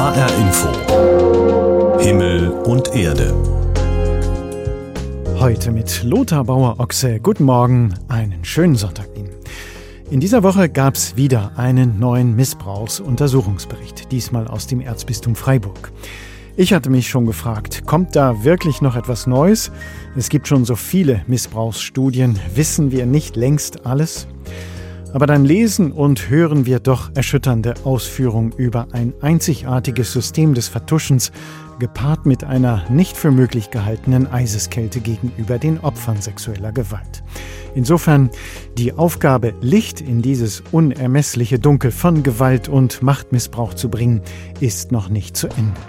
HR Info Himmel und Erde Heute mit Lothar Bauer-Ochse. Guten Morgen, einen schönen Sonntag Ihnen. In dieser Woche gab es wieder einen neuen Missbrauchsuntersuchungsbericht, diesmal aus dem Erzbistum Freiburg. Ich hatte mich schon gefragt, kommt da wirklich noch etwas Neues? Es gibt schon so viele Missbrauchsstudien, wissen wir nicht längst alles? Aber dann lesen und hören wir doch erschütternde Ausführungen über ein einzigartiges System des Vertuschens, gepaart mit einer nicht für möglich gehaltenen Eiseskälte gegenüber den Opfern sexueller Gewalt. Insofern die Aufgabe, Licht in dieses unermessliche Dunkel von Gewalt und Machtmissbrauch zu bringen, ist noch nicht zu Ende.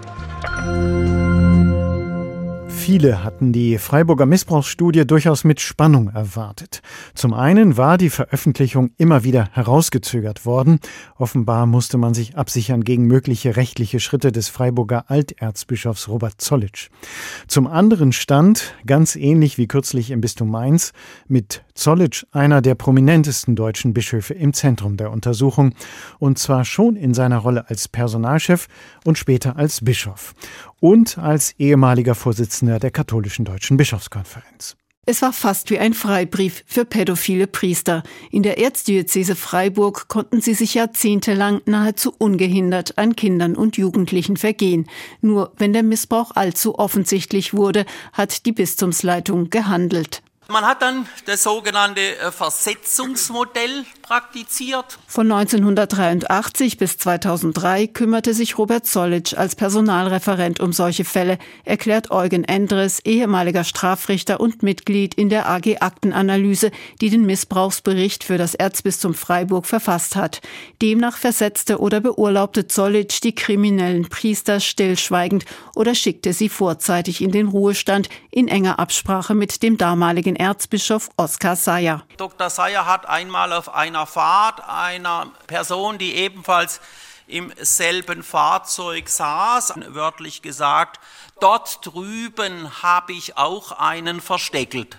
Viele hatten die Freiburger Missbrauchsstudie durchaus mit Spannung erwartet. Zum einen war die Veröffentlichung immer wieder herausgezögert worden. Offenbar musste man sich absichern gegen mögliche rechtliche Schritte des Freiburger Alterzbischofs Robert Zollitsch. Zum anderen stand, ganz ähnlich wie kürzlich im Bistum Mainz, mit Zollitsch einer der prominentesten deutschen Bischöfe im Zentrum der Untersuchung, und zwar schon in seiner Rolle als Personalchef und später als Bischof und als ehemaliger Vorsitzender der katholischen deutschen Bischofskonferenz. Es war fast wie ein Freibrief für pädophile Priester. In der Erzdiözese Freiburg konnten sie sich jahrzehntelang nahezu ungehindert an Kindern und Jugendlichen vergehen. Nur wenn der Missbrauch allzu offensichtlich wurde, hat die Bistumsleitung gehandelt. Man hat dann das sogenannte äh, Versetzungsmodell praktiziert. Von 1983 bis 2003 kümmerte sich Robert Zollitsch als Personalreferent um solche Fälle, erklärt Eugen Endres, ehemaliger Strafrichter und Mitglied in der AG Aktenanalyse, die den Missbrauchsbericht für das Erzbistum Freiburg verfasst hat. Demnach versetzte oder beurlaubte Zollitsch die kriminellen Priester stillschweigend oder schickte sie vorzeitig in den Ruhestand in enger Absprache mit dem damaligen Erzbischof Oskar Sayer. Dr. Sayer hat einmal auf einer Fahrt einer Person, die ebenfalls im selben Fahrzeug saß, wörtlich gesagt, dort drüben habe ich auch einen versteckelt.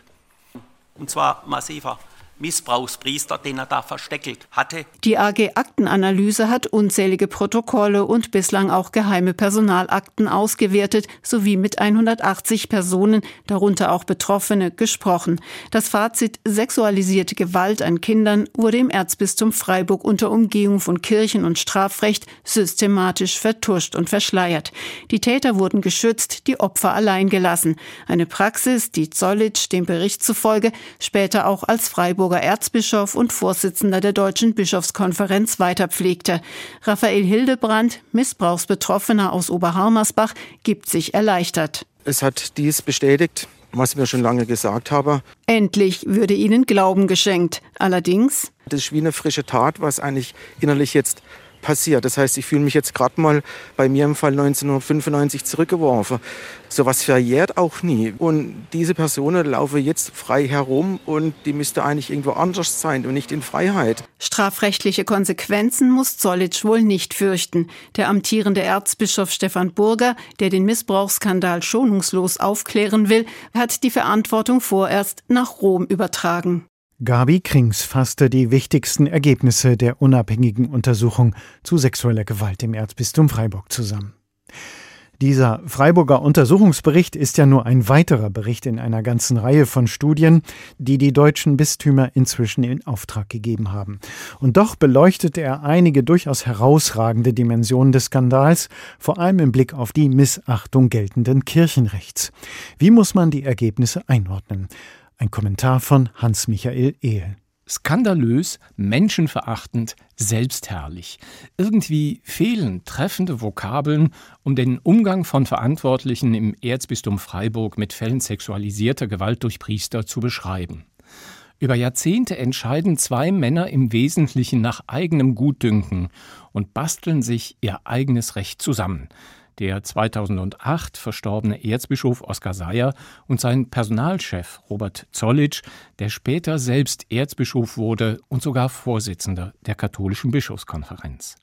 Und zwar massiver. Missbrauchspriester, den er da versteckelt hatte. Die AG Aktenanalyse hat unzählige Protokolle und bislang auch geheime Personalakten ausgewertet sowie mit 180 Personen, darunter auch Betroffene, gesprochen. Das Fazit sexualisierte Gewalt an Kindern wurde im Erzbistum Freiburg unter Umgehung von Kirchen- und Strafrecht systematisch vertuscht und verschleiert. Die Täter wurden geschützt, die Opfer allein gelassen. Eine Praxis, die Zollitsch dem Bericht zufolge später auch als Freiburger Augsburger Erzbischof und Vorsitzender der Deutschen Bischofskonferenz weiterpflegte. Raphael Hildebrand, Missbrauchsbetroffener aus Oberharmersbach, gibt sich erleichtert. Es hat dies bestätigt, was wir schon lange gesagt haben. Endlich würde ihnen Glauben geschenkt. Allerdings. Das ist wie eine frische Tat, was eigentlich innerlich jetzt passiert. Das heißt, ich fühle mich jetzt gerade mal bei mir im Fall 1995 zurückgeworfen. Sowas verjährt auch nie. Und diese Personen laufen jetzt frei herum und die müsste eigentlich irgendwo anders sein und nicht in Freiheit. Strafrechtliche Konsequenzen muss Zollitsch wohl nicht fürchten. Der amtierende Erzbischof Stefan Burger, der den Missbrauchsskandal schonungslos aufklären will, hat die Verantwortung vorerst nach Rom übertragen. Gabi Krings fasste die wichtigsten Ergebnisse der unabhängigen Untersuchung zu sexueller Gewalt im Erzbistum Freiburg zusammen. Dieser Freiburger Untersuchungsbericht ist ja nur ein weiterer Bericht in einer ganzen Reihe von Studien, die die deutschen Bistümer inzwischen in Auftrag gegeben haben. Und doch beleuchtet er einige durchaus herausragende Dimensionen des Skandals, vor allem im Blick auf die Missachtung geltenden Kirchenrechts. Wie muss man die Ergebnisse einordnen? Ein Kommentar von Hans-Michael Ehl. Skandalös, menschenverachtend, selbstherrlich. Irgendwie fehlen treffende Vokabeln, um den Umgang von Verantwortlichen im Erzbistum Freiburg mit Fällen sexualisierter Gewalt durch Priester zu beschreiben. Über Jahrzehnte entscheiden zwei Männer im Wesentlichen nach eigenem Gutdünken und basteln sich ihr eigenes Recht zusammen der 2008 verstorbene Erzbischof Oskar Seyer und sein Personalchef Robert Zollitsch, der später selbst Erzbischof wurde und sogar Vorsitzender der katholischen Bischofskonferenz.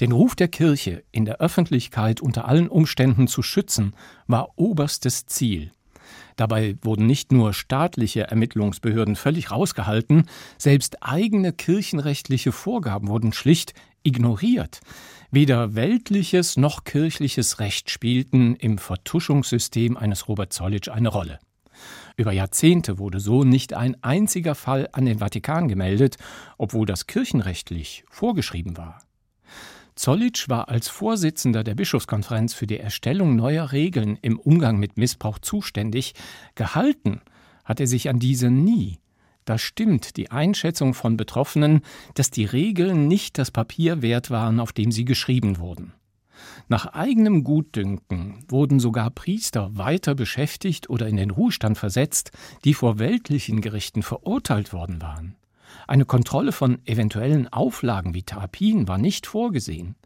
Den Ruf der Kirche in der Öffentlichkeit unter allen Umständen zu schützen, war oberstes Ziel. Dabei wurden nicht nur staatliche Ermittlungsbehörden völlig rausgehalten, selbst eigene kirchenrechtliche Vorgaben wurden schlicht ignoriert. Weder weltliches noch kirchliches Recht spielten im Vertuschungssystem eines Robert Zollitsch eine Rolle. Über Jahrzehnte wurde so nicht ein einziger Fall an den Vatikan gemeldet, obwohl das kirchenrechtlich vorgeschrieben war. Zollitsch war als Vorsitzender der Bischofskonferenz für die Erstellung neuer Regeln im Umgang mit Missbrauch zuständig, gehalten hat er sich an diese nie. Da stimmt die Einschätzung von Betroffenen, dass die Regeln nicht das Papier wert waren, auf dem sie geschrieben wurden. Nach eigenem Gutdünken wurden sogar Priester weiter beschäftigt oder in den Ruhestand versetzt, die vor weltlichen Gerichten verurteilt worden waren. Eine Kontrolle von eventuellen Auflagen wie Therapien war nicht vorgesehen.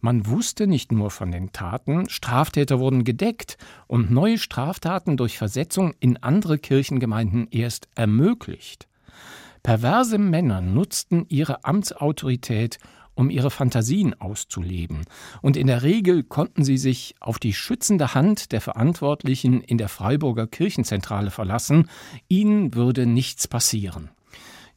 Man wusste nicht nur von den Taten, Straftäter wurden gedeckt und neue Straftaten durch Versetzung in andere Kirchengemeinden erst ermöglicht. Perverse Männer nutzten ihre Amtsautorität, um ihre Fantasien auszuleben, und in der Regel konnten sie sich auf die schützende Hand der Verantwortlichen in der Freiburger Kirchenzentrale verlassen, ihnen würde nichts passieren.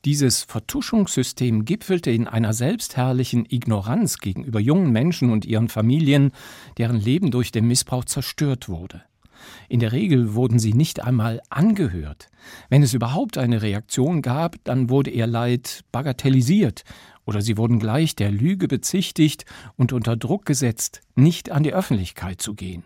Dieses Vertuschungssystem gipfelte in einer selbstherrlichen Ignoranz gegenüber jungen Menschen und ihren Familien, deren Leben durch den Missbrauch zerstört wurde. In der Regel wurden sie nicht einmal angehört. Wenn es überhaupt eine Reaktion gab, dann wurde ihr Leid bagatellisiert oder sie wurden gleich der Lüge bezichtigt und unter Druck gesetzt, nicht an die Öffentlichkeit zu gehen.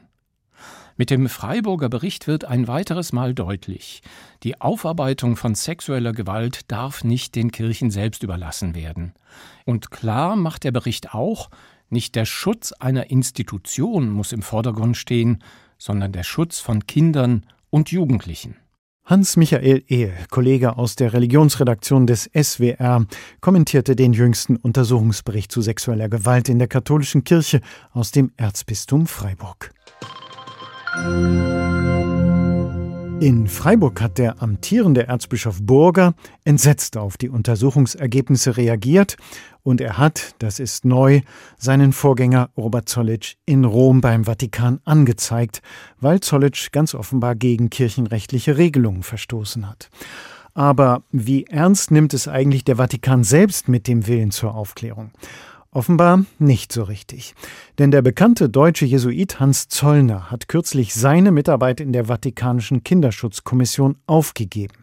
Mit dem Freiburger Bericht wird ein weiteres Mal deutlich, die Aufarbeitung von sexueller Gewalt darf nicht den Kirchen selbst überlassen werden. Und klar macht der Bericht auch, nicht der Schutz einer Institution muss im Vordergrund stehen, sondern der Schutz von Kindern und Jugendlichen. Hans-Michael Ehl, Kollege aus der Religionsredaktion des SWR, kommentierte den jüngsten Untersuchungsbericht zu sexueller Gewalt in der katholischen Kirche aus dem Erzbistum Freiburg. In Freiburg hat der amtierende Erzbischof Burger entsetzt auf die Untersuchungsergebnisse reagiert und er hat, das ist neu, seinen Vorgänger Robert Zollitsch in Rom beim Vatikan angezeigt, weil Zollitsch ganz offenbar gegen kirchenrechtliche Regelungen verstoßen hat. Aber wie ernst nimmt es eigentlich der Vatikan selbst mit dem Willen zur Aufklärung? Offenbar nicht so richtig. Denn der bekannte deutsche Jesuit Hans Zollner hat kürzlich seine Mitarbeit in der Vatikanischen Kinderschutzkommission aufgegeben.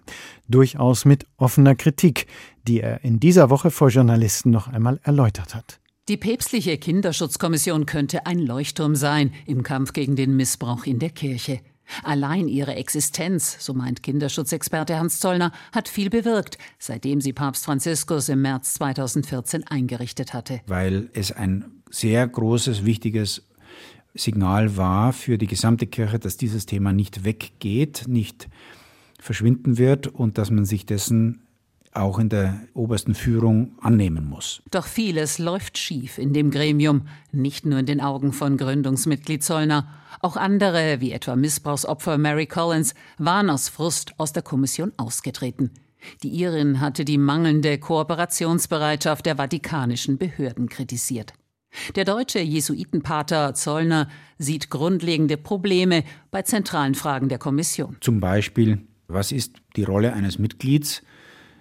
Durchaus mit offener Kritik, die er in dieser Woche vor Journalisten noch einmal erläutert hat. Die päpstliche Kinderschutzkommission könnte ein Leuchtturm sein im Kampf gegen den Missbrauch in der Kirche. Allein ihre Existenz, so meint Kinderschutzexperte Hans Zollner, hat viel bewirkt, seitdem sie Papst Franziskus im März 2014 eingerichtet hatte. Weil es ein sehr großes, wichtiges Signal war für die gesamte Kirche, dass dieses Thema nicht weggeht, nicht verschwinden wird und dass man sich dessen auch in der obersten Führung annehmen muss. Doch vieles läuft schief in dem Gremium, nicht nur in den Augen von Gründungsmitglied Zollner. Auch andere, wie etwa Missbrauchsopfer Mary Collins, waren aus Frust aus der Kommission ausgetreten. Die Irin hatte die mangelnde Kooperationsbereitschaft der vatikanischen Behörden kritisiert. Der deutsche Jesuitenpater Zollner sieht grundlegende Probleme bei zentralen Fragen der Kommission. Zum Beispiel, was ist die Rolle eines Mitglieds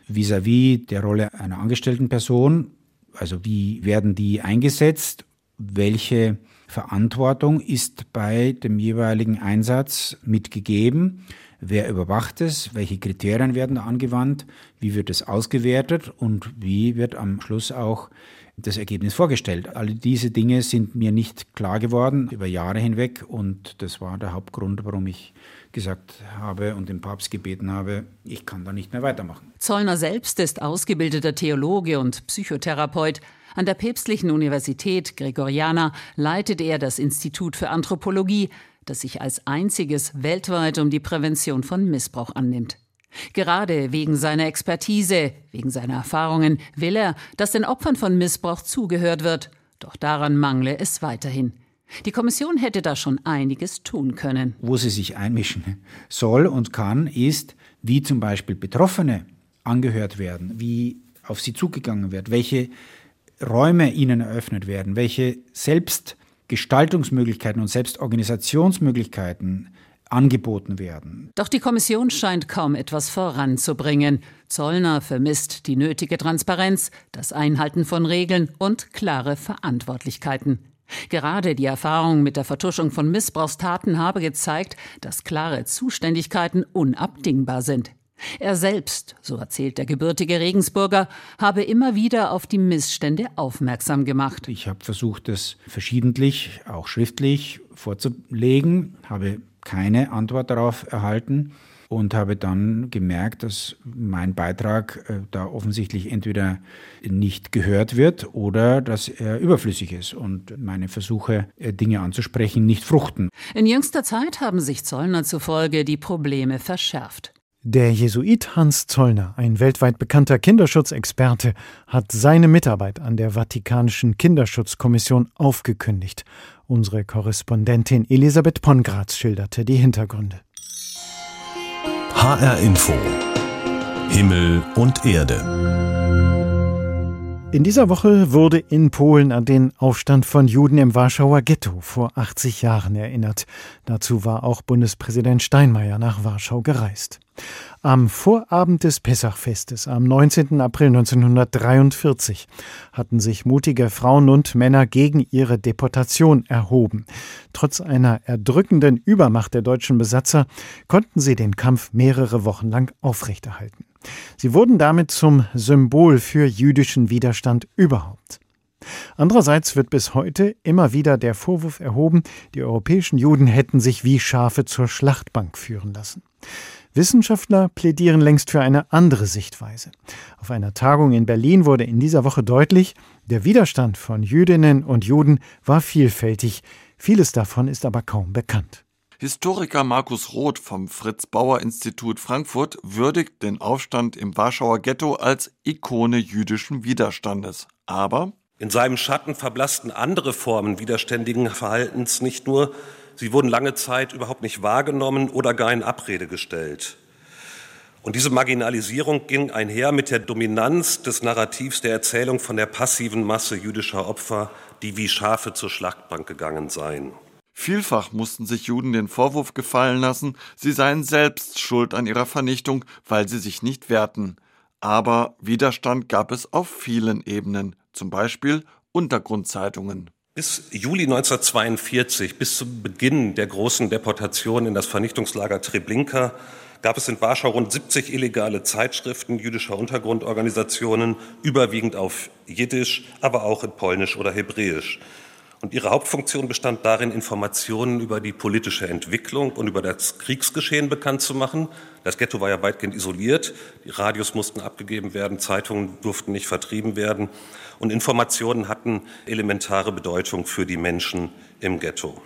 vis-à-vis -vis der Rolle einer angestellten Person? Also wie werden die eingesetzt? Welche Verantwortung ist bei dem jeweiligen Einsatz mitgegeben. Wer überwacht es? Welche Kriterien werden da angewandt? Wie wird es ausgewertet? Und wie wird am Schluss auch das Ergebnis vorgestellt? All diese Dinge sind mir nicht klar geworden über Jahre hinweg. Und das war der Hauptgrund, warum ich gesagt habe und den Papst gebeten habe, ich kann da nicht mehr weitermachen. Zollner selbst ist ausgebildeter Theologe und Psychotherapeut. An der Päpstlichen Universität Gregoriana leitet er das Institut für Anthropologie, das sich als einziges weltweit um die Prävention von Missbrauch annimmt. Gerade wegen seiner Expertise, wegen seiner Erfahrungen will er, dass den Opfern von Missbrauch zugehört wird. Doch daran mangle es weiterhin. Die Kommission hätte da schon einiges tun können. Wo sie sich einmischen soll und kann, ist, wie zum Beispiel Betroffene angehört werden, wie auf sie zugegangen wird, welche Räume ihnen eröffnet werden, welche Selbstgestaltungsmöglichkeiten und Selbstorganisationsmöglichkeiten angeboten werden. Doch die Kommission scheint kaum etwas voranzubringen. Zollner vermisst die nötige Transparenz, das Einhalten von Regeln und klare Verantwortlichkeiten. Gerade die Erfahrung mit der Vertuschung von Missbrauchstaten habe gezeigt, dass klare Zuständigkeiten unabdingbar sind. Er selbst, so erzählt der gebürtige Regensburger, habe immer wieder auf die Missstände aufmerksam gemacht. Ich habe versucht, das verschiedentlich, auch schriftlich vorzulegen, habe keine Antwort darauf erhalten und habe dann gemerkt, dass mein Beitrag äh, da offensichtlich entweder nicht gehört wird oder dass er überflüssig ist und meine Versuche, äh, Dinge anzusprechen, nicht fruchten. In jüngster Zeit haben sich Zollner zufolge die Probleme verschärft. Der Jesuit Hans Zollner, ein weltweit bekannter Kinderschutzexperte, hat seine Mitarbeit an der Vatikanischen Kinderschutzkommission aufgekündigt. Unsere Korrespondentin Elisabeth Pongratz schilderte die Hintergründe. HR Info. Himmel und Erde in dieser Woche wurde in Polen an den Aufstand von Juden im Warschauer Ghetto vor 80 Jahren erinnert. Dazu war auch Bundespräsident Steinmeier nach Warschau gereist. Am Vorabend des Pessachfestes am 19. April 1943 hatten sich mutige Frauen und Männer gegen ihre Deportation erhoben. Trotz einer erdrückenden Übermacht der deutschen Besatzer konnten sie den Kampf mehrere Wochen lang aufrechterhalten. Sie wurden damit zum Symbol für jüdischen Widerstand überhaupt. Andererseits wird bis heute immer wieder der Vorwurf erhoben, die europäischen Juden hätten sich wie Schafe zur Schlachtbank führen lassen. Wissenschaftler plädieren längst für eine andere Sichtweise. Auf einer Tagung in Berlin wurde in dieser Woche deutlich, der Widerstand von Jüdinnen und Juden war vielfältig, vieles davon ist aber kaum bekannt. Historiker Markus Roth vom Fritz Bauer Institut Frankfurt würdigt den Aufstand im Warschauer Ghetto als Ikone jüdischen Widerstandes. Aber in seinem Schatten verblassten andere Formen widerständigen Verhaltens nicht nur, sie wurden lange Zeit überhaupt nicht wahrgenommen oder gar in Abrede gestellt. Und diese Marginalisierung ging einher mit der Dominanz des Narrativs der Erzählung von der passiven Masse jüdischer Opfer, die wie Schafe zur Schlachtbank gegangen seien. Vielfach mussten sich Juden den Vorwurf gefallen lassen, sie seien selbst schuld an ihrer Vernichtung, weil sie sich nicht wehrten. Aber Widerstand gab es auf vielen Ebenen, zum Beispiel Untergrundzeitungen. Bis Juli 1942, bis zum Beginn der großen Deportation in das Vernichtungslager Treblinka, gab es in Warschau rund 70 illegale Zeitschriften jüdischer Untergrundorganisationen, überwiegend auf Jiddisch, aber auch in Polnisch oder Hebräisch. Und ihre Hauptfunktion bestand darin, Informationen über die politische Entwicklung und über das Kriegsgeschehen bekannt zu machen. Das Ghetto war ja weitgehend isoliert. Die Radios mussten abgegeben werden, Zeitungen durften nicht vertrieben werden. Und Informationen hatten elementare Bedeutung für die Menschen im Ghetto.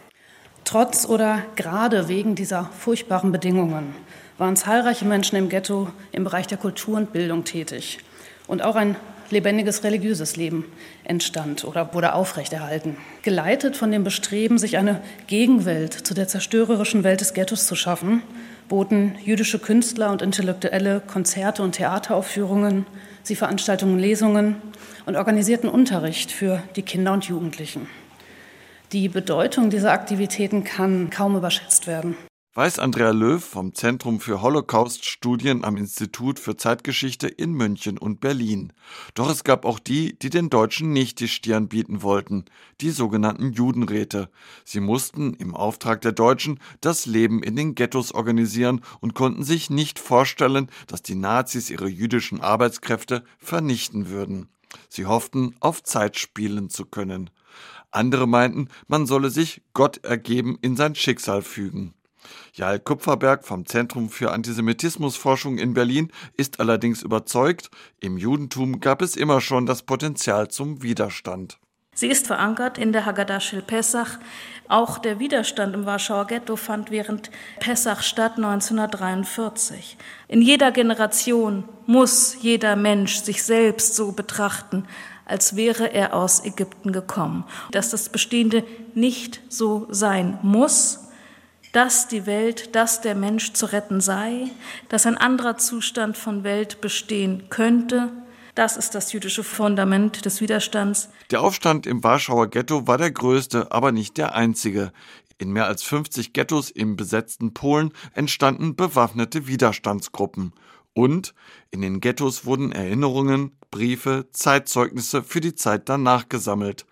Trotz oder gerade wegen dieser furchtbaren Bedingungen waren zahlreiche Menschen im Ghetto im Bereich der Kultur und Bildung tätig. Und auch ein lebendiges religiöses Leben entstand oder wurde aufrechterhalten. Geleitet von dem Bestreben, sich eine Gegenwelt zu der zerstörerischen Welt des Ghettos zu schaffen, boten jüdische Künstler und Intellektuelle Konzerte und Theateraufführungen, sie veranstaltungen Lesungen und organisierten Unterricht für die Kinder und Jugendlichen. Die Bedeutung dieser Aktivitäten kann kaum überschätzt werden weiß Andrea Löw vom Zentrum für Holocaust-Studien am Institut für Zeitgeschichte in München und Berlin. Doch es gab auch die, die den Deutschen nicht die Stirn bieten wollten, die sogenannten Judenräte. Sie mussten im Auftrag der Deutschen das Leben in den Ghettos organisieren und konnten sich nicht vorstellen, dass die Nazis ihre jüdischen Arbeitskräfte vernichten würden. Sie hofften, auf Zeit spielen zu können. Andere meinten, man solle sich Gott ergeben in sein Schicksal fügen. Jael Kupferberg vom Zentrum für Antisemitismusforschung in Berlin ist allerdings überzeugt, im Judentum gab es immer schon das Potenzial zum Widerstand. Sie ist verankert in der Haggadah Shel Pesach. Auch der Widerstand im Warschauer Ghetto fand während Pesach statt 1943. In jeder Generation muss jeder Mensch sich selbst so betrachten, als wäre er aus Ägypten gekommen. Dass das Bestehende nicht so sein muss, dass die Welt, dass der Mensch zu retten sei, dass ein anderer Zustand von Welt bestehen könnte. Das ist das jüdische Fundament des Widerstands. Der Aufstand im Warschauer Ghetto war der größte, aber nicht der einzige. In mehr als 50 Ghettos im besetzten Polen entstanden bewaffnete Widerstandsgruppen. Und in den Ghettos wurden Erinnerungen, Briefe, Zeitzeugnisse für die Zeit danach gesammelt.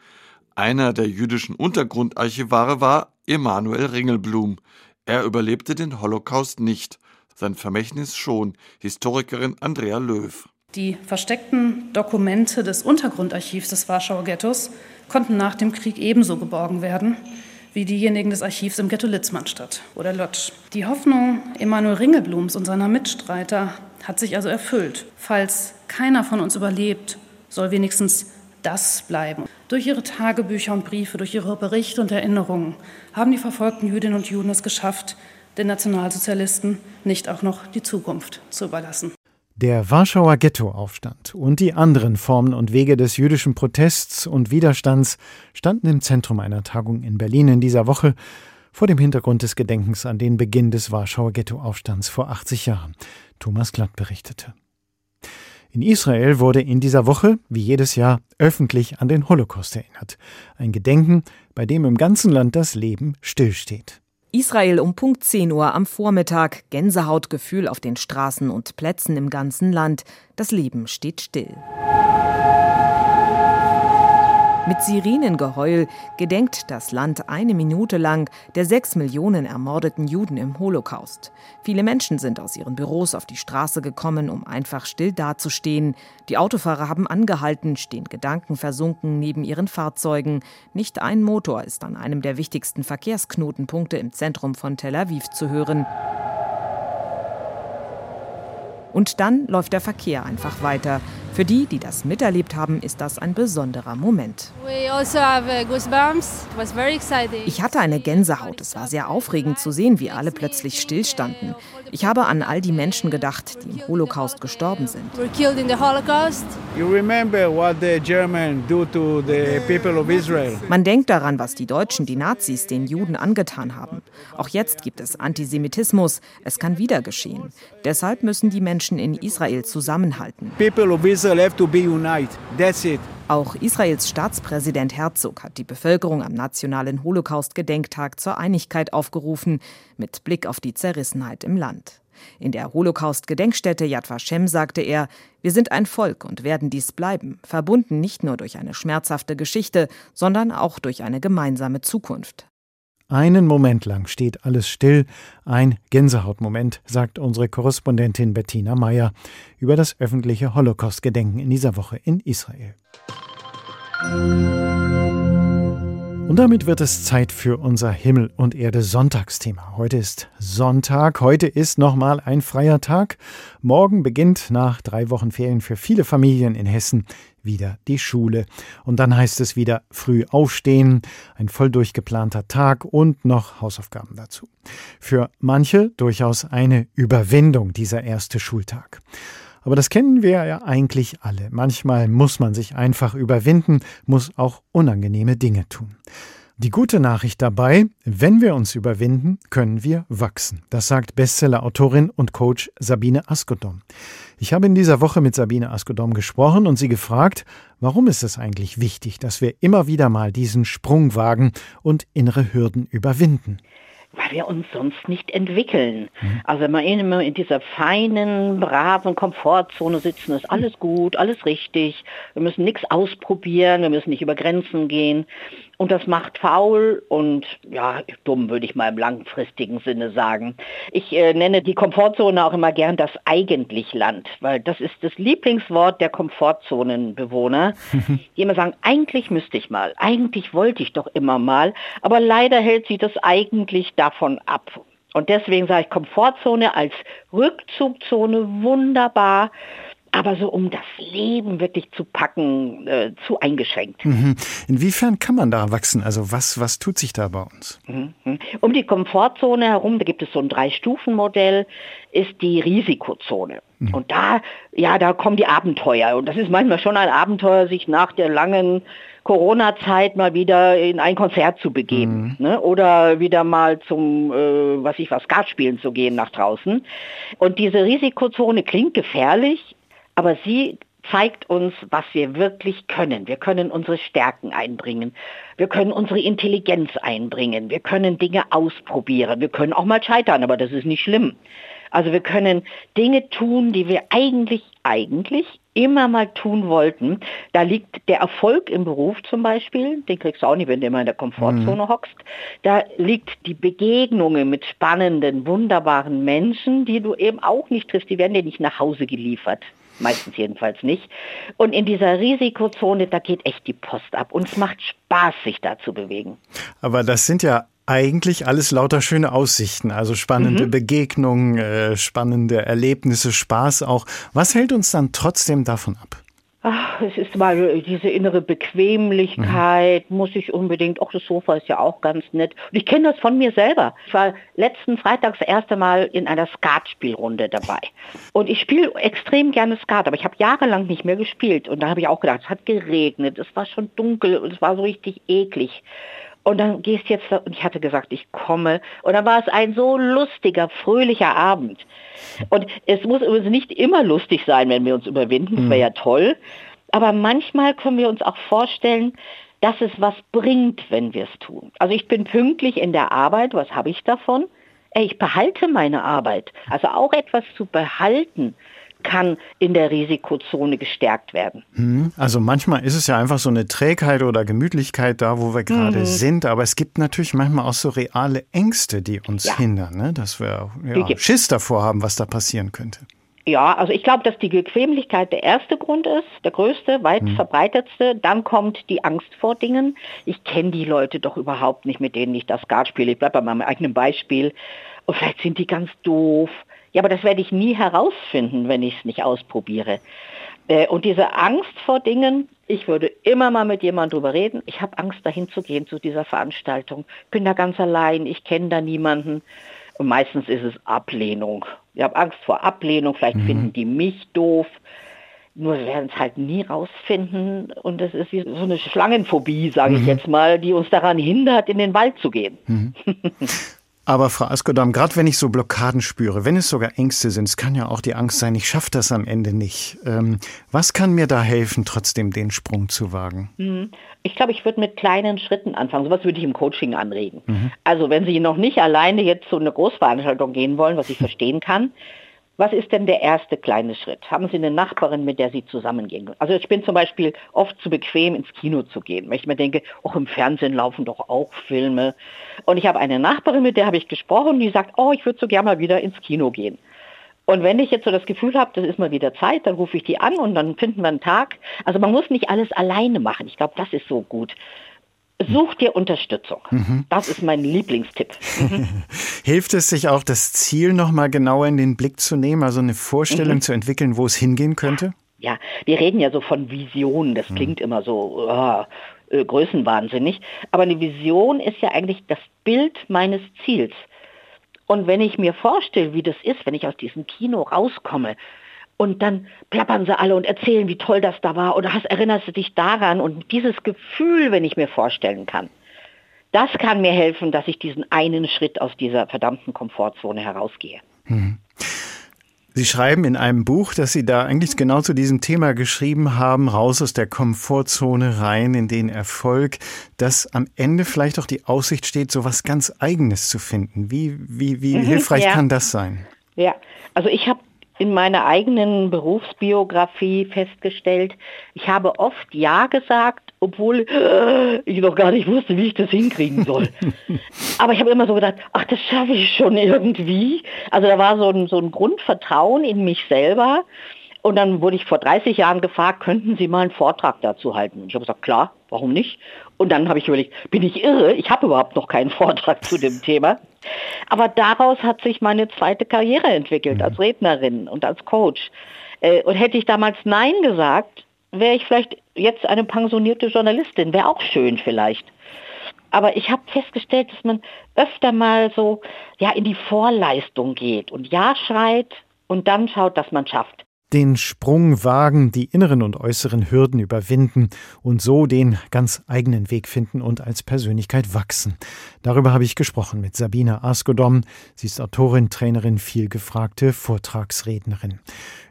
Einer der jüdischen Untergrundarchivare war Emanuel Ringelblum. Er überlebte den Holocaust nicht, sein Vermächtnis schon, Historikerin Andrea Löw. Die versteckten Dokumente des Untergrundarchivs des Warschauer Ghettos konnten nach dem Krieg ebenso geborgen werden wie diejenigen des Archivs im Ghetto Litzmannstadt oder Lodz. Die Hoffnung Emanuel Ringelblums und seiner Mitstreiter hat sich also erfüllt. Falls keiner von uns überlebt, soll wenigstens das bleiben. Durch ihre Tagebücher und Briefe, durch ihre Berichte und Erinnerungen haben die verfolgten Jüdinnen und Juden es geschafft, den Nationalsozialisten nicht auch noch die Zukunft zu überlassen. Der Warschauer Ghettoaufstand und die anderen Formen und Wege des jüdischen Protests und Widerstands standen im Zentrum einer Tagung in Berlin in dieser Woche vor dem Hintergrund des Gedenkens an den Beginn des Warschauer Ghettoaufstands vor 80 Jahren. Thomas Glatt berichtete. In Israel wurde in dieser Woche, wie jedes Jahr, öffentlich an den Holocaust erinnert. Ein Gedenken, bei dem im ganzen Land das Leben stillsteht. Israel um Punkt 10 Uhr am Vormittag, Gänsehautgefühl auf den Straßen und Plätzen im ganzen Land. Das Leben steht still. Mit Sirenengeheul gedenkt das Land eine Minute lang der sechs Millionen ermordeten Juden im Holocaust. Viele Menschen sind aus ihren Büros auf die Straße gekommen, um einfach still dazustehen. Die Autofahrer haben angehalten, stehen gedankenversunken neben ihren Fahrzeugen. Nicht ein Motor ist an einem der wichtigsten Verkehrsknotenpunkte im Zentrum von Tel Aviv zu hören. Und dann läuft der Verkehr einfach weiter. Für die, die das miterlebt haben, ist das ein besonderer Moment. Also ich hatte eine Gänsehaut. Es war sehr aufregend zu sehen, wie alle plötzlich stillstanden. Ich habe an all die Menschen gedacht, die im Holocaust gestorben sind. Man denkt daran, was die Deutschen, die Nazis, den Juden angetan haben. Auch jetzt gibt es Antisemitismus. Es kann wieder geschehen. Deshalb müssen die Menschen in Israel zusammenhalten. Auch Israels Staatspräsident Herzog hat die Bevölkerung am nationalen Holocaust-Gedenktag zur Einigkeit aufgerufen, mit Blick auf die Zerrissenheit im Land. In der Holocaust-Gedenkstätte Yad Vashem sagte er, wir sind ein Volk und werden dies bleiben, verbunden nicht nur durch eine schmerzhafte Geschichte, sondern auch durch eine gemeinsame Zukunft. Einen Moment lang steht alles still, ein Gänsehautmoment, sagt unsere Korrespondentin Bettina Meyer über das öffentliche Holocaust-Gedenken in dieser Woche in Israel. Und damit wird es Zeit für unser Himmel und Erde Sonntagsthema. Heute ist Sonntag, heute ist nochmal ein freier Tag. Morgen beginnt nach drei Wochen Ferien für viele Familien in Hessen wieder die Schule. Und dann heißt es wieder früh aufstehen, ein voll durchgeplanter Tag und noch Hausaufgaben dazu. Für manche durchaus eine Überwindung dieser erste Schultag. Aber das kennen wir ja eigentlich alle. Manchmal muss man sich einfach überwinden, muss auch unangenehme Dinge tun. Die gute Nachricht dabei, wenn wir uns überwinden, können wir wachsen. Das sagt Bestseller-Autorin und Coach Sabine Askodom. Ich habe in dieser Woche mit Sabine Askodom gesprochen und sie gefragt, warum ist es eigentlich wichtig, dass wir immer wieder mal diesen Sprung wagen und innere Hürden überwinden? Weil wir uns sonst nicht entwickeln. Mhm. Also wenn wir immer in dieser feinen, braven Komfortzone sitzen, ist alles gut, alles richtig, wir müssen nichts ausprobieren, wir müssen nicht über Grenzen gehen. Und das macht faul und ja, dumm würde ich mal im langfristigen Sinne sagen. Ich äh, nenne die Komfortzone auch immer gern das eigentlich Land, weil das ist das Lieblingswort der Komfortzonenbewohner, die immer sagen, eigentlich müsste ich mal, eigentlich wollte ich doch immer mal, aber leider hält sie das eigentlich davon ab. Und deswegen sage ich Komfortzone als Rückzugzone wunderbar aber so um das Leben wirklich zu packen, äh, zu eingeschränkt. Mhm. Inwiefern kann man da wachsen? Also was, was tut sich da bei uns? Mhm. Um die Komfortzone herum, da gibt es so ein Drei-Stufen-Modell, ist die Risikozone. Mhm. Und da, ja, da kommen die Abenteuer. Und das ist manchmal schon ein Abenteuer, sich nach der langen Corona-Zeit mal wieder in ein Konzert zu begeben mhm. ne? oder wieder mal zum, äh, was ich was, Skat spielen zu gehen nach draußen. Und diese Risikozone klingt gefährlich, aber sie zeigt uns, was wir wirklich können. Wir können unsere Stärken einbringen. Wir können unsere Intelligenz einbringen. Wir können Dinge ausprobieren. Wir können auch mal scheitern, aber das ist nicht schlimm. Also wir können Dinge tun, die wir eigentlich, eigentlich immer mal tun wollten. Da liegt der Erfolg im Beruf zum Beispiel, den kriegst du auch nicht, wenn du immer in der Komfortzone mhm. hockst. Da liegt die Begegnungen mit spannenden, wunderbaren Menschen, die du eben auch nicht triffst. Die werden dir nicht nach Hause geliefert. Meistens jedenfalls nicht. Und in dieser Risikozone, da geht echt die Post ab. Und es macht Spaß, sich da zu bewegen. Aber das sind ja eigentlich alles lauter schöne Aussichten, also spannende mhm. Begegnungen, äh, spannende Erlebnisse, Spaß auch. Was hält uns dann trotzdem davon ab? Ach, es ist mal diese innere Bequemlichkeit, mhm. muss ich unbedingt, auch das Sofa ist ja auch ganz nett. Und ich kenne das von mir selber. Ich war letzten Freitag das erste Mal in einer Skatspielrunde dabei. Und ich spiele extrem gerne Skat, aber ich habe jahrelang nicht mehr gespielt. Und da habe ich auch gedacht, es hat geregnet, es war schon dunkel und es war so richtig eklig. Und dann gehst jetzt, und ich hatte gesagt, ich komme. Und dann war es ein so lustiger, fröhlicher Abend. Und es muss übrigens nicht immer lustig sein, wenn wir uns überwinden. Das wäre ja toll. Aber manchmal können wir uns auch vorstellen, dass es was bringt, wenn wir es tun. Also ich bin pünktlich in der Arbeit. Was habe ich davon? Ich behalte meine Arbeit. Also auch etwas zu behalten kann in der Risikozone gestärkt werden. Hm, also manchmal ist es ja einfach so eine Trägheit oder Gemütlichkeit da, wo wir gerade mhm. sind, aber es gibt natürlich manchmal auch so reale Ängste, die uns ja. hindern, ne? dass wir ja, Schiss davor haben, was da passieren könnte. Ja, also ich glaube, dass die Bequemlichkeit der erste Grund ist, der größte, weit hm. verbreitetste. Dann kommt die Angst vor Dingen. Ich kenne die Leute doch überhaupt nicht, mit denen ich das Skat spiele. Ich bleibe bei meinem eigenen Beispiel. Und vielleicht sind die ganz doof. Ja, aber das werde ich nie herausfinden, wenn ich es nicht ausprobiere. Äh, und diese Angst vor Dingen, ich würde immer mal mit jemandem drüber reden. Ich habe Angst, dahin zu gehen zu dieser Veranstaltung. Bin da ganz allein, ich kenne da niemanden. Und meistens ist es Ablehnung. Ich habe Angst vor Ablehnung, vielleicht mhm. finden die mich doof. Nur wir werden es halt nie rausfinden. Und das ist wie so eine Schlangenphobie, sage mhm. ich jetzt mal, die uns daran hindert, in den Wald zu gehen. Mhm. Aber Frau Askodam, gerade wenn ich so Blockaden spüre, wenn es sogar Ängste sind, es kann ja auch die Angst sein, ich schaffe das am Ende nicht. Ähm, was kann mir da helfen, trotzdem den Sprung zu wagen? Mhm. Ich glaube, ich würde mit kleinen Schritten anfangen. Sowas würde ich im Coaching anregen. Mhm. Also wenn Sie noch nicht alleine jetzt zu einer Großveranstaltung gehen wollen, was ich verstehen kann, was ist denn der erste kleine Schritt? Haben Sie eine Nachbarin, mit der Sie zusammengehen? Also ich bin zum Beispiel oft zu bequem, ins Kino zu gehen, weil ich mir denke, auch im Fernsehen laufen doch auch Filme. Und ich habe eine Nachbarin, mit der habe ich gesprochen, die sagt, oh, ich würde so gerne mal wieder ins Kino gehen. Und wenn ich jetzt so das Gefühl habe, das ist mal wieder Zeit, dann rufe ich die an und dann finden wir einen Tag. Also man muss nicht alles alleine machen. Ich glaube, das ist so gut. Such dir Unterstützung. Mhm. Das ist mein Lieblingstipp. Mhm. Hilft es sich auch, das Ziel nochmal genauer in den Blick zu nehmen, also eine Vorstellung mhm. zu entwickeln, wo es hingehen könnte? Ja, wir reden ja so von Visionen. Das mhm. klingt immer so oh, äh, größenwahnsinnig. Aber eine Vision ist ja eigentlich das Bild meines Ziels. Und wenn ich mir vorstelle, wie das ist, wenn ich aus diesem Kino rauskomme, und dann plappern sie alle und erzählen, wie toll das da war oder hast, erinnerst du dich daran und dieses Gefühl, wenn ich mir vorstellen kann, das kann mir helfen, dass ich diesen einen Schritt aus dieser verdammten Komfortzone herausgehe. Hm. Sie schreiben in einem Buch, dass Sie da eigentlich genau zu diesem Thema geschrieben haben, raus aus der Komfortzone rein in den Erfolg, dass am Ende vielleicht auch die Aussicht steht, so was ganz Eigenes zu finden. Wie, wie, wie mhm, hilfreich ja. kann das sein? Ja, also ich habe in meiner eigenen Berufsbiografie festgestellt, ich habe oft Ja gesagt, obwohl ich noch gar nicht wusste, wie ich das hinkriegen soll. Aber ich habe immer so gedacht, ach, das schaffe ich schon irgendwie. Also da war so ein, so ein Grundvertrauen in mich selber. Und dann wurde ich vor 30 Jahren gefragt, könnten Sie mal einen Vortrag dazu halten? Und ich habe gesagt, klar, warum nicht? Und dann habe ich überlegt, bin ich irre? Ich habe überhaupt noch keinen Vortrag zu dem Thema. Aber daraus hat sich meine zweite Karriere entwickelt, als Rednerin und als Coach. Äh, und hätte ich damals Nein gesagt, wäre ich vielleicht jetzt eine pensionierte Journalistin, wäre auch schön vielleicht. Aber ich habe festgestellt, dass man öfter mal so ja in die Vorleistung geht und Ja schreit und dann schaut, dass man schafft. Den Sprung wagen, die inneren und äußeren Hürden überwinden und so den ganz eigenen Weg finden und als Persönlichkeit wachsen. Darüber habe ich gesprochen mit Sabine Askodom. Sie ist Autorin, Trainerin, vielgefragte Vortragsrednerin.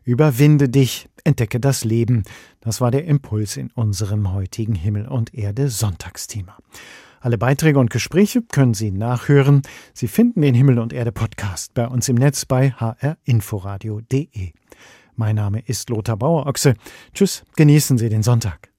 Überwinde dich, entdecke das Leben. Das war der Impuls in unserem heutigen Himmel und Erde Sonntagsthema. Alle Beiträge und Gespräche können Sie nachhören. Sie finden den Himmel und Erde Podcast bei uns im Netz bei hrinforadio.de. Mein Name ist Lothar Bauer-Ochse. Tschüss, genießen Sie den Sonntag.